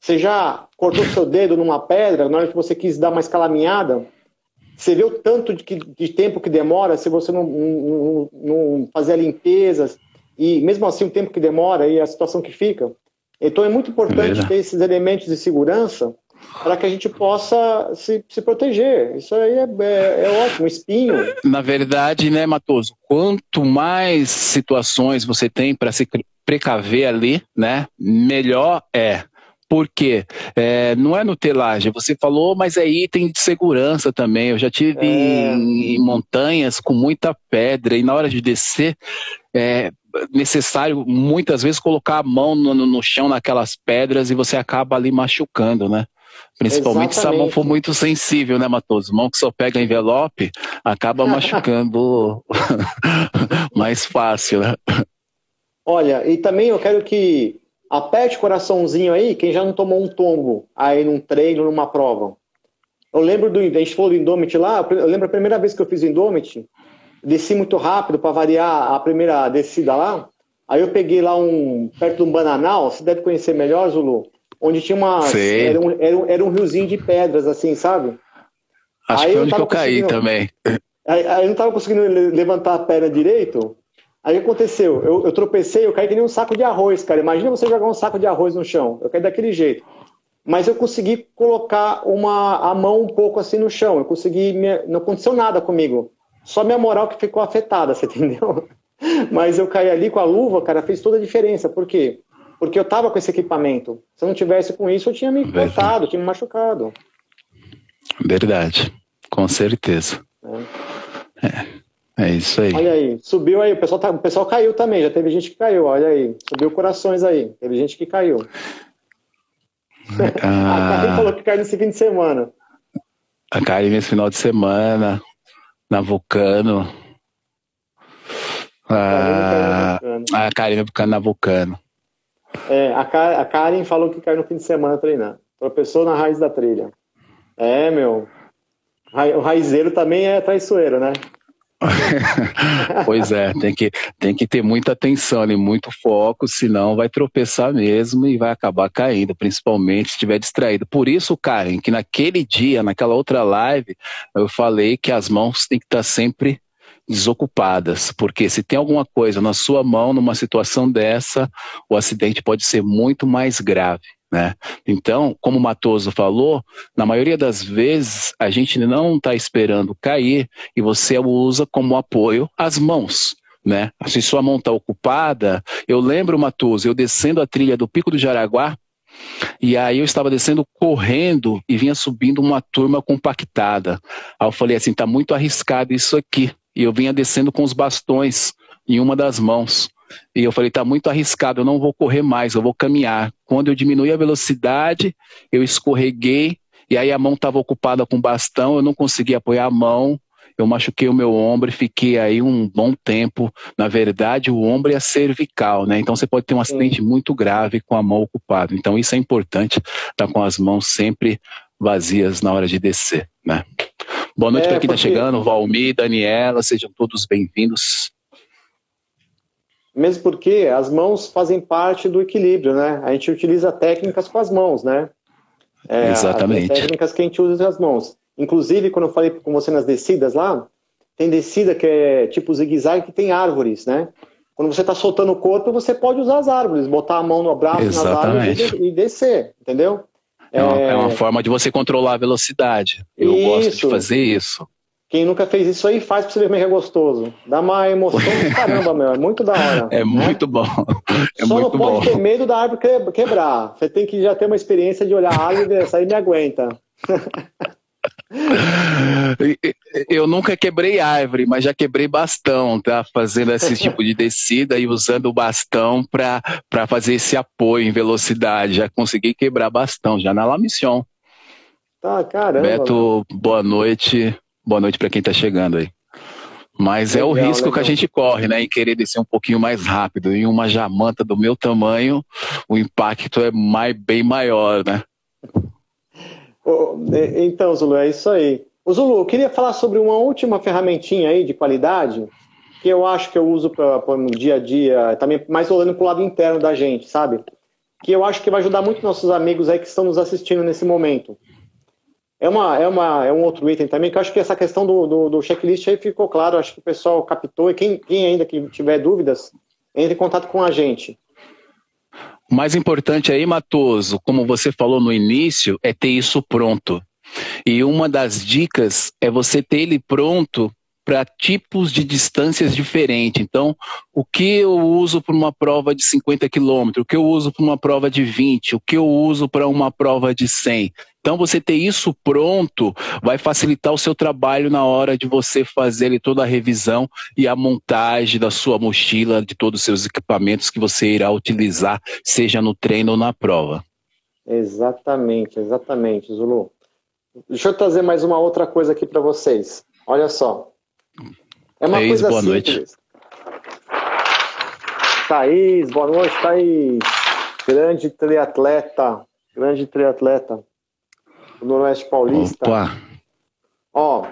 Você já cortou seu dedo numa pedra na hora que você quis dar uma escalaminhada? Você vê o tanto de, de tempo que demora se você não, não, não, fazer a limpeza, e mesmo assim o tempo que demora e a situação que fica. Então é muito importante ter esses elementos de segurança para que a gente possa se, se proteger. Isso aí é, é, é, ótimo, espinho. Na verdade, né, Matoso, quanto mais situações você tem para se precaver ali, né, melhor é. Porque é, não é nutelagem, você falou, mas é item de segurança também. Eu já tive é. em, em, montanhas com muita pedra e na hora de descer é necessário muitas vezes colocar a mão no, no chão naquelas pedras e você acaba ali machucando, né? Principalmente Exatamente. se a mão for muito sensível, né, Matoso? Mão que só pega envelope acaba machucando mais fácil, né? Olha, e também eu quero que Aperte o coraçãozinho aí, quem já não tomou um tombo aí num treino, numa prova. Eu lembro do. A gente falou do Indomit lá, eu lembro a primeira vez que eu fiz o Indomit, desci muito rápido para variar a primeira descida lá. Aí eu peguei lá um. perto de um bananal, você deve conhecer melhor, Zulu, onde tinha uma. Era um, era, um, era um riozinho de pedras, assim, sabe? Acho aí que foi onde que eu caí também. Aí, aí eu não tava conseguindo levantar a perna direito. Aí aconteceu? Eu, eu, tropecei, eu caí que nem um saco de arroz, cara. Imagina você jogar um saco de arroz no chão. Eu caí daquele jeito. Mas eu consegui colocar uma, a mão um pouco assim no chão. Eu consegui. Não aconteceu nada comigo. Só minha moral que ficou afetada, você entendeu? Mas eu caí ali com a luva, cara, fez toda a diferença. Por quê? Porque eu tava com esse equipamento. Se eu não tivesse com isso, eu tinha me cortado, tinha me machucado. Verdade, com certeza. É. é. É isso aí. Olha aí, subiu aí, o pessoal, tá, o pessoal caiu também, já teve gente que caiu, olha aí. Subiu corações aí, teve gente que caiu. Ah, a Karen falou que caiu nesse fim de semana. A Karen nesse final de semana, na Vulcano. Ah, a Karen na Vulcano. É, a, a Karen falou que caiu no fim de semana treinando. Tropeçou na raiz da trilha. É, meu. O raizeiro também é traiçoeiro, né? pois é, tem que, tem que ter muita atenção e muito foco, senão vai tropeçar mesmo e vai acabar caindo, principalmente se estiver distraído. Por isso, Karen, que naquele dia, naquela outra live, eu falei que as mãos têm que estar sempre desocupadas, porque se tem alguma coisa na sua mão numa situação dessa, o acidente pode ser muito mais grave. Né? Então, como o Matoso falou, na maioria das vezes a gente não está esperando cair e você usa como apoio as mãos. Né? Se sua mão está ocupada, eu lembro, Matoso, eu descendo a trilha do Pico do Jaraguá, e aí eu estava descendo correndo e vinha subindo uma turma compactada. Aí eu falei assim, tá muito arriscado isso aqui. E eu vinha descendo com os bastões em uma das mãos. E eu falei, tá muito arriscado, eu não vou correr mais, eu vou caminhar. Quando eu diminui a velocidade, eu escorreguei, e aí a mão estava ocupada com bastão, eu não consegui apoiar a mão, eu machuquei o meu ombro e fiquei aí um bom tempo. Na verdade, o ombro é a cervical, né? Então você pode ter um acidente muito grave com a mão ocupada. Então isso é importante, estar tá com as mãos sempre vazias na hora de descer, né? Boa noite é, para quem está porque... chegando, Valmir, Daniela, sejam todos bem-vindos. Mesmo porque as mãos fazem parte do equilíbrio, né? A gente utiliza técnicas com as mãos, né? É, Exatamente. As técnicas que a gente usa com as mãos. Inclusive, quando eu falei com você nas descidas lá, tem descida que é tipo zigue-zague que tem árvores, né? Quando você está soltando o corpo, você pode usar as árvores, botar a mão no braço Exatamente. nas árvores e, descer, entendeu? É uma, é... é uma, forma de você controlar a velocidade. Eu isso. gosto de fazer isso. Quem nunca fez isso aí, faz pra você ver como é, é gostoso. Dá uma emoção do caramba, meu. É muito da hora. É né? muito bom. É Só muito não pode ter medo da árvore quebrar. Você tem que já ter uma experiência de olhar a árvore e essa aí me aguenta. Eu nunca quebrei árvore, mas já quebrei bastão, tá? Fazendo esse tipo de descida e usando o bastão para fazer esse apoio em velocidade. Já consegui quebrar bastão, já na La Mission. Tá, caramba. Beto, boa noite. Boa noite para quem está chegando aí. Mas legal, é o risco legal. que a gente corre, né? Em querer descer um pouquinho mais rápido. Em uma jamanta do meu tamanho, o impacto é mais, bem maior, né? Então, Zulu, é isso aí. O Zulu, eu queria falar sobre uma última ferramentinha aí de qualidade, que eu acho que eu uso para no dia a dia, também mais olhando para o lado interno da gente, sabe? Que eu acho que vai ajudar muito nossos amigos aí que estão nos assistindo nesse momento. É, uma, é, uma, é um outro item também, que eu acho que essa questão do, do, do checklist aí ficou claro, acho que o pessoal captou, e quem, quem ainda que tiver dúvidas, entre em contato com a gente. O mais importante aí, Matoso, como você falou no início, é ter isso pronto. E uma das dicas é você ter ele pronto para tipos de distâncias diferentes. Então, o que eu uso para uma prova de 50 quilômetros, o que eu uso para uma prova de 20, o que eu uso para uma prova de 100. Então, você ter isso pronto vai facilitar o seu trabalho na hora de você fazer toda a revisão e a montagem da sua mochila, de todos os seus equipamentos que você irá utilizar, seja no treino ou na prova. Exatamente, exatamente, Zulu. Deixa eu trazer mais uma outra coisa aqui para vocês. Olha só. É uma Thaís, coisa boa simples. noite. Thaís, boa noite, Thaís. Grande triatleta, grande triatleta do Noroeste Paulista. Opa. Ó,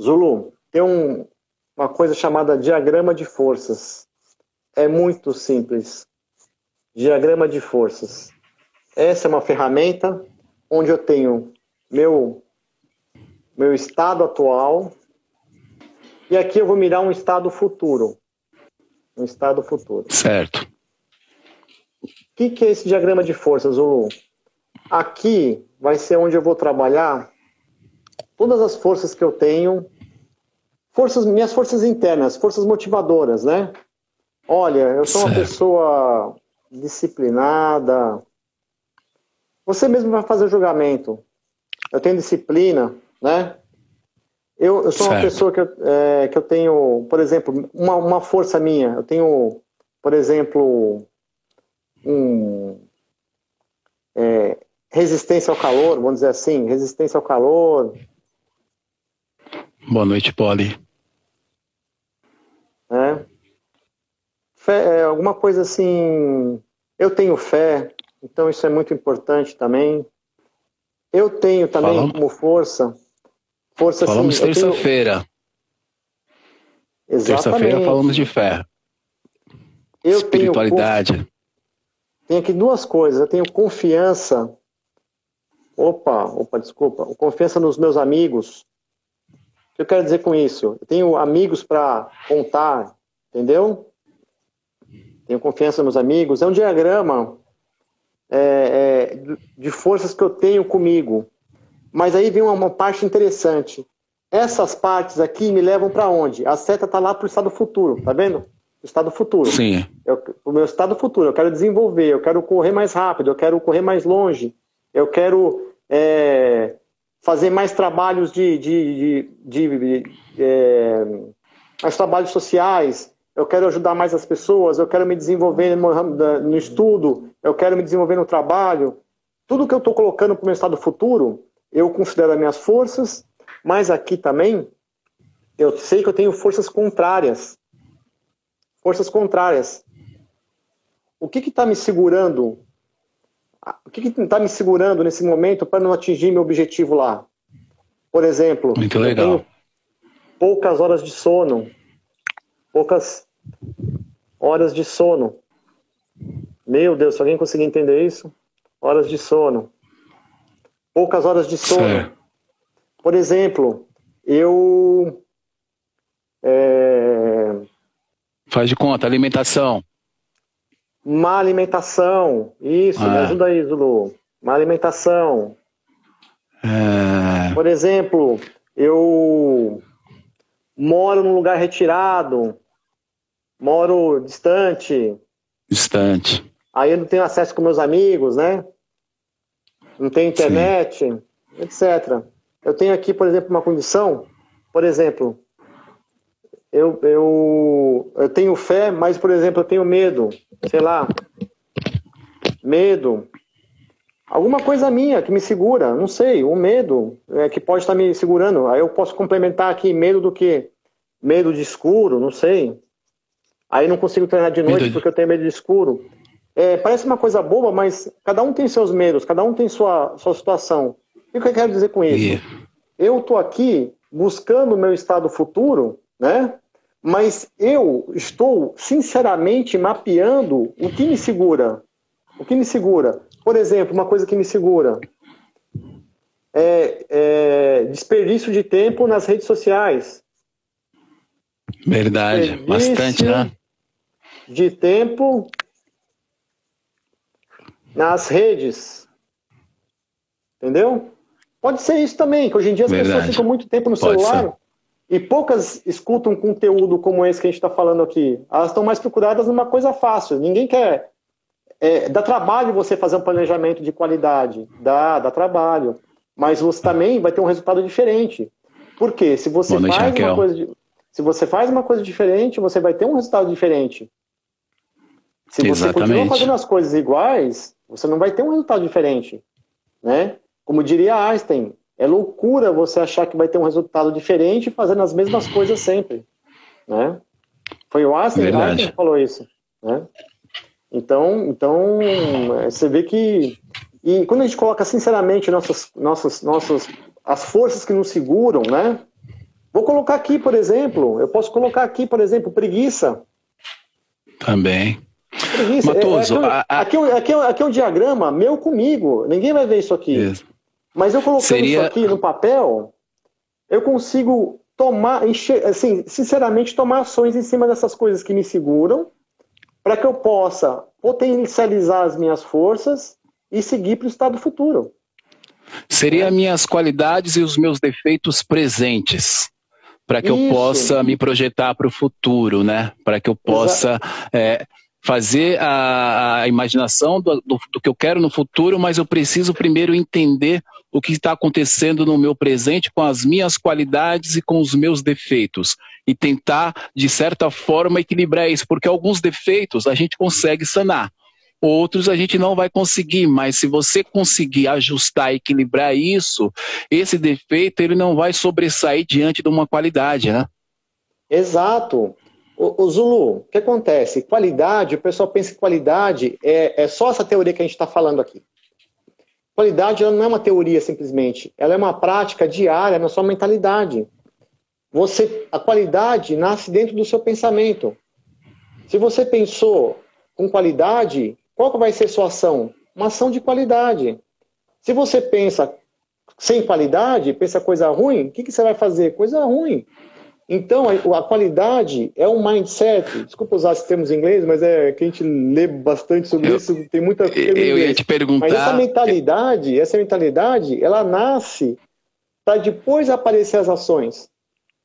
Zulu, tem um, uma coisa chamada diagrama de forças. É muito simples. Diagrama de forças. Essa é uma ferramenta onde eu tenho meu meu estado atual, e aqui eu vou mirar um estado futuro. Um estado futuro. Certo. O que, que é esse diagrama de forças, Zulu? Aqui vai ser onde eu vou trabalhar todas as forças que eu tenho, forças, minhas forças internas, forças motivadoras, né? Olha, eu sou certo. uma pessoa disciplinada. Você mesmo vai fazer o julgamento. Eu tenho disciplina, né? Eu, eu sou certo. uma pessoa que eu, é, que eu tenho, por exemplo, uma, uma força minha. Eu tenho, por exemplo, um, é, resistência ao calor, vamos dizer assim, resistência ao calor. Boa noite, Polly. É. Fé, é, alguma coisa assim. Eu tenho fé, então isso é muito importante também. Eu tenho também como força Força Falamos assim, terça-feira. Terça-feira falamos de fé. Eu Espiritualidade. Tenho, tenho aqui duas coisas. Eu tenho confiança. Opa, opa, desculpa. Confiança nos meus amigos. O que eu quero dizer com isso? Eu tenho amigos para contar, entendeu? Tenho confiança nos amigos. É um diagrama é, é, de forças que eu tenho comigo. Mas aí vem uma, uma parte interessante. Essas partes aqui me levam para onde? A seta está lá para o estado futuro, tá vendo? O estado futuro. Sim. Eu, o meu estado futuro. Eu quero desenvolver, eu quero correr mais rápido, eu quero correr mais longe, eu quero é, fazer mais trabalhos de, de, de, de é, mais trabalhos sociais, eu quero ajudar mais as pessoas, eu quero me desenvolver no, no estudo, eu quero me desenvolver no trabalho. Tudo que eu estou colocando para o meu estado futuro, eu considero as minhas forças, mas aqui também eu sei que eu tenho forças contrárias. Forças contrárias. O que está me segurando? O que está me segurando nesse momento para não atingir meu objetivo lá? Por exemplo, Muito legal. eu tenho poucas horas de sono, poucas horas de sono. Meu Deus, se alguém conseguir entender isso, horas de sono. Poucas horas de sono. Por exemplo, eu. É... Faz de conta, alimentação. Má alimentação. Isso, ah. me ajuda aí, Zulu. Má alimentação. É... Por exemplo, eu moro num lugar retirado, moro distante. Distante. Aí eu não tenho acesso com meus amigos, né? Não tenho internet, Sim. etc. Eu tenho aqui, por exemplo, uma condição, por exemplo, eu, eu, eu tenho fé, mas, por exemplo, eu tenho medo, sei lá, medo, alguma coisa minha que me segura, não sei, um medo é, que pode estar me segurando. Aí eu posso complementar aqui medo do que? Medo de escuro, não sei. Aí não consigo treinar de noite porque eu tenho medo de escuro. É, parece uma coisa boba, mas cada um tem seus medos, cada um tem sua, sua situação. E o que eu quero dizer com isso? Yeah. Eu estou aqui buscando o meu estado futuro, né? Mas eu estou sinceramente mapeando o que me segura. O que me segura? Por exemplo, uma coisa que me segura é, é desperdício de tempo nas redes sociais. Verdade, bastante, né? De tempo nas redes. Entendeu? Pode ser isso também, que hoje em dia as Verdade. pessoas ficam muito tempo no Pode celular ser. e poucas escutam conteúdo como esse que a gente está falando aqui. Elas estão mais procuradas numa coisa fácil. Ninguém quer. É, dá trabalho você fazer um planejamento de qualidade. Dá, dá trabalho. Mas você também vai ter um resultado diferente. Por quê? Se você Boa faz uma coisa. Se você faz uma coisa diferente, você vai ter um resultado diferente. Se você Exatamente. continua fazendo as coisas iguais, você não vai ter um resultado diferente, né? Como diria Einstein, é loucura você achar que vai ter um resultado diferente fazendo as mesmas coisas sempre, né? Foi o Einstein, Einstein que falou isso, né? Então, então é, você vê que e quando a gente coloca sinceramente nossas nossas nossas as forças que nos seguram, né? Vou colocar aqui, por exemplo, eu posso colocar aqui, por exemplo, preguiça. Também. Preguiça. Matoso, é, é, a, a... Aqui, aqui, aqui, é um diagrama meu comigo. Ninguém vai ver isso aqui. Isso. Mas eu colocando Seria... isso aqui no papel, eu consigo tomar, assim, sinceramente, tomar ações em cima dessas coisas que me seguram, para que eu possa potencializar as minhas forças e seguir para o estado futuro. Seria é. minhas qualidades e os meus defeitos presentes para que Isso. eu possa me projetar para o futuro, né? Para que eu possa é, fazer a, a imaginação do, do, do, que eu quero no futuro, mas eu preciso primeiro entender o que está acontecendo no meu presente com as minhas qualidades e com os meus defeitos. E tentar, de certa forma, equilibrar isso, porque alguns defeitos a gente consegue sanar. Outros a gente não vai conseguir, mas se você conseguir ajustar, equilibrar isso, esse defeito ele não vai sobressair diante de uma qualidade, né? Exato. O, o Zulu, o que acontece? Qualidade, o pessoal pensa que qualidade é, é só essa teoria que a gente está falando aqui. Qualidade não é uma teoria simplesmente, ela é uma prática diária na sua mentalidade. Você, a qualidade nasce dentro do seu pensamento. Se você pensou com qualidade, qual vai ser sua ação? Uma ação de qualidade. Se você pensa sem qualidade, pensa coisa ruim, o que, que você vai fazer? Coisa ruim. Então, a, qualidade é um mindset. Desculpa usar esses termos em inglês, mas é que a gente lê bastante sobre eu, isso, tem muita coisa. Eu ia te perguntar. Mas essa mentalidade, essa mentalidade, ela nasce para depois aparecer as ações.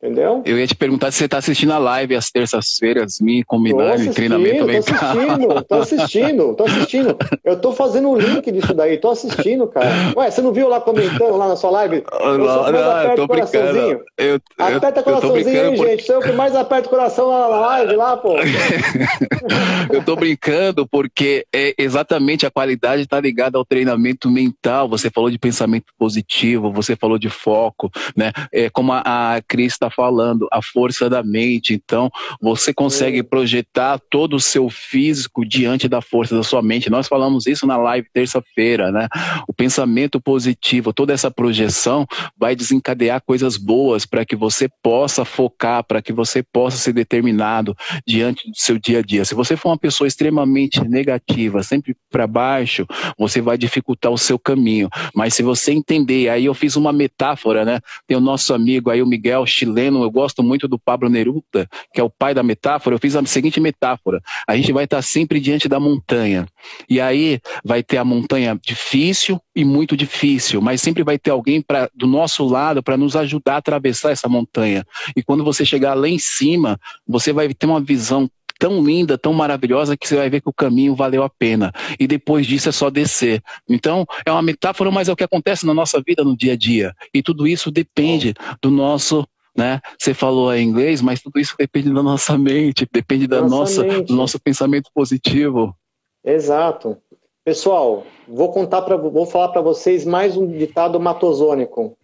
Entendeu? Eu ia te perguntar se você está assistindo a live às terças-feiras, me combinar de treinamento mental. Tô assistindo, tô assistindo, tô assistindo. Eu tô fazendo o link disso daí, tô assistindo, cara. Ué, você não viu lá comentando lá na sua live? Eu não, não, eu tô brincando. Eu, aperta o coraçãozinho, por... gente. Sou eu que mais aperto o coração lá na live, lá, pô. eu tô brincando porque é exatamente a qualidade está ligada ao treinamento mental. Você falou de pensamento positivo, você falou de foco, né? É, como a, a Cris está falando, a força da mente. Então, você consegue é. projetar todo o seu físico diante da força da sua mente. Nós falamos isso na live terça-feira, né? O pensamento positivo, toda essa projeção vai desencadear coisas boas para que você possa focar, para que você possa ser determinado diante do seu dia a dia. Se você for uma pessoa extremamente negativa, sempre para baixo, você vai dificultar o seu caminho. Mas se você entender, aí eu fiz uma metáfora, né? Tem o nosso amigo aí, o Miguel chileno eu gosto muito do Pablo Neruda, que é o pai da metáfora. Eu fiz a seguinte metáfora: a gente vai estar sempre diante da montanha. E aí vai ter a montanha difícil e muito difícil, mas sempre vai ter alguém pra, do nosso lado para nos ajudar a atravessar essa montanha. E quando você chegar lá em cima, você vai ter uma visão tão linda, tão maravilhosa, que você vai ver que o caminho valeu a pena. E depois disso é só descer. Então, é uma metáfora, mas é o que acontece na nossa vida no dia a dia. E tudo isso depende do nosso né? Você falou em inglês, mas tudo isso depende da nossa mente, depende da nossa, nossa do nosso pensamento positivo. Exato. Pessoal, vou contar para vou falar para vocês mais um ditado matozônico.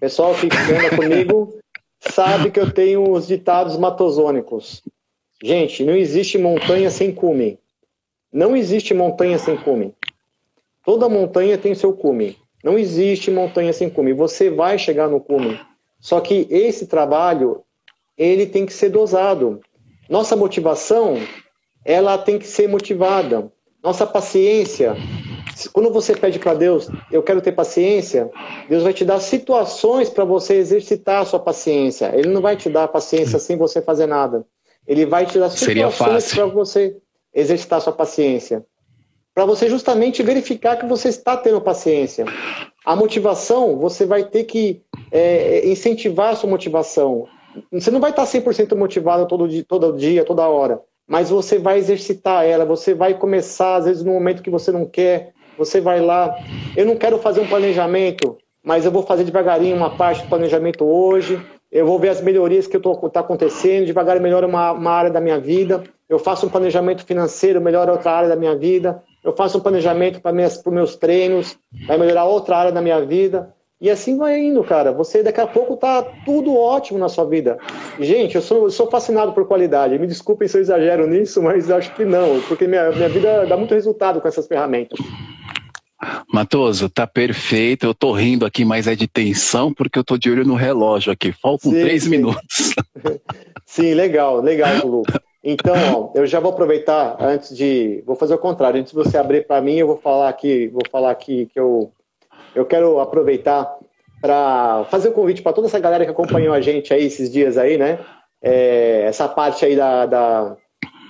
Pessoal que anda comigo sabe que eu tenho os ditados matozônicos. Gente, não existe montanha sem cume. Não existe montanha sem cume. Toda montanha tem seu cume. Não existe montanha sem cume. Você vai chegar no cume. Só que esse trabalho, ele tem que ser dosado. Nossa motivação, ela tem que ser motivada. Nossa paciência, quando você pede para Deus, eu quero ter paciência, Deus vai te dar situações para você exercitar a sua paciência. Ele não vai te dar paciência sem você fazer nada. Ele vai te dar situações para você exercitar a sua paciência. Para você justamente verificar que você está tendo paciência. A motivação, você vai ter que é, incentivar a sua motivação. Você não vai estar 100% motivado todo dia, todo dia, toda hora, mas você vai exercitar ela, você vai começar, às vezes, no momento que você não quer, você vai lá. Eu não quero fazer um planejamento, mas eu vou fazer devagarinho uma parte do planejamento hoje, eu vou ver as melhorias que está acontecendo, devagar melhora uma, uma área da minha vida, eu faço um planejamento financeiro, melhora outra área da minha vida, eu faço um planejamento para os meus treinos, vai melhorar outra área da minha vida. E assim vai indo, cara. Você daqui a pouco tá tudo ótimo na sua vida. Gente, eu sou, eu sou fascinado por qualidade. Me desculpem se eu exagero nisso, mas acho que não, porque minha, minha vida dá muito resultado com essas ferramentas. Matoso, tá perfeito. Eu tô rindo aqui, mas é de tensão porque eu tô de olho no relógio aqui. Faltam sim, três sim. minutos. sim, legal, legal, Lu. Então, ó, eu já vou aproveitar antes de, vou fazer o contrário. Antes de você abrir para mim, eu vou falar aqui, vou falar aqui que eu eu quero aproveitar para fazer um convite para toda essa galera que acompanhou a gente aí esses dias aí, né? É, essa parte aí da, da,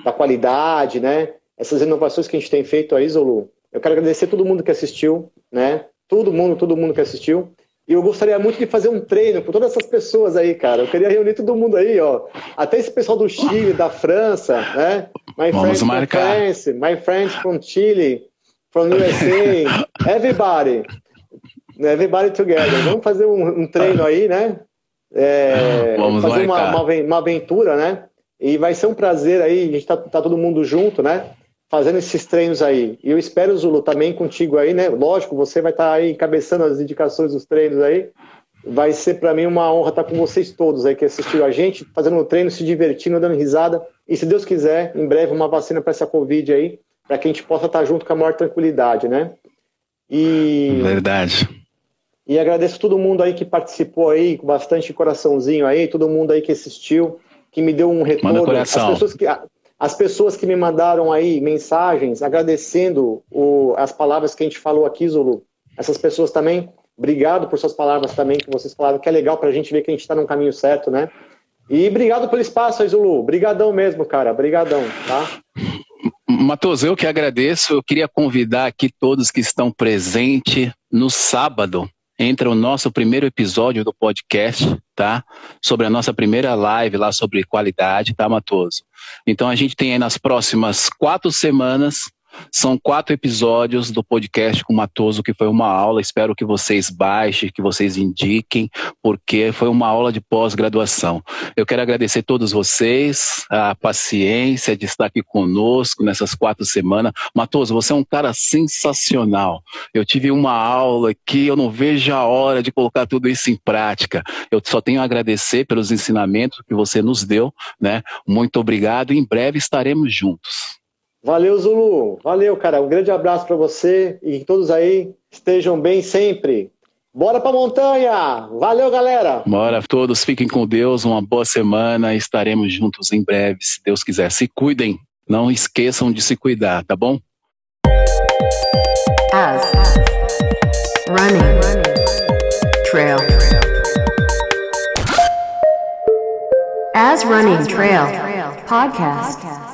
da, qualidade, né? Essas inovações que a gente tem feito aí, Zolu. Eu quero agradecer todo mundo que assistiu, né? Todo mundo, todo mundo que assistiu. E eu gostaria muito de fazer um treino com todas essas pessoas aí, cara. Eu queria reunir todo mundo aí, ó. Até esse pessoal do Chile, da França, né? My Vamos friends marcar. from France, my friends from Chile, from USA, everybody. Everybody together. Vamos fazer um, um treino aí, né? É, Vamos fazer uma, uma, uma, aventura, né? E vai ser um prazer aí, a gente tá, tá todo mundo junto, né? Fazendo esses treinos aí. E eu espero, Zulu, também contigo aí, né? Lógico, você vai estar tá aí encabeçando as indicações dos treinos aí. Vai ser para mim uma honra estar tá com vocês todos aí que assistiram a gente, fazendo um treino, se divertindo, dando risada. E se Deus quiser, em breve uma vacina para essa Covid aí, para que a gente possa estar tá junto com a maior tranquilidade, né? E... Verdade. E agradeço todo mundo aí que participou aí, com bastante coraçãozinho aí, todo mundo aí que assistiu, que me deu um retorno. Manda coração. As pessoas que, as pessoas que me mandaram aí mensagens agradecendo o, as palavras que a gente falou aqui, Zulu. Essas pessoas também, obrigado por suas palavras também, que vocês falaram, que é legal para a gente ver que a gente está no caminho certo, né? E obrigado pelo espaço aí, Zulu. Obrigadão mesmo, cara. Obrigadão, tá? Matos, eu que agradeço. Eu queria convidar aqui todos que estão presentes no sábado, entra o nosso primeiro episódio do podcast, tá? Sobre a nossa primeira live lá sobre qualidade, tá, Matoso? Então a gente tem aí nas próximas quatro semanas são quatro episódios do podcast com o Matoso, que foi uma aula. Espero que vocês baixem, que vocês indiquem, porque foi uma aula de pós-graduação. Eu quero agradecer a todos vocês, a paciência de estar aqui conosco nessas quatro semanas. Matoso, você é um cara sensacional. Eu tive uma aula que eu não vejo a hora de colocar tudo isso em prática. Eu só tenho a agradecer pelos ensinamentos que você nos deu, né? Muito obrigado. Em breve estaremos juntos. Valeu, Zulu. Valeu, cara. Um grande abraço para você e que todos aí estejam bem sempre. Bora pra montanha! Valeu, galera! Bora, todos fiquem com Deus, uma boa semana, estaremos juntos em breve, se Deus quiser. Se cuidem, não esqueçam de se cuidar, tá bom? As running trail. As running trail podcast.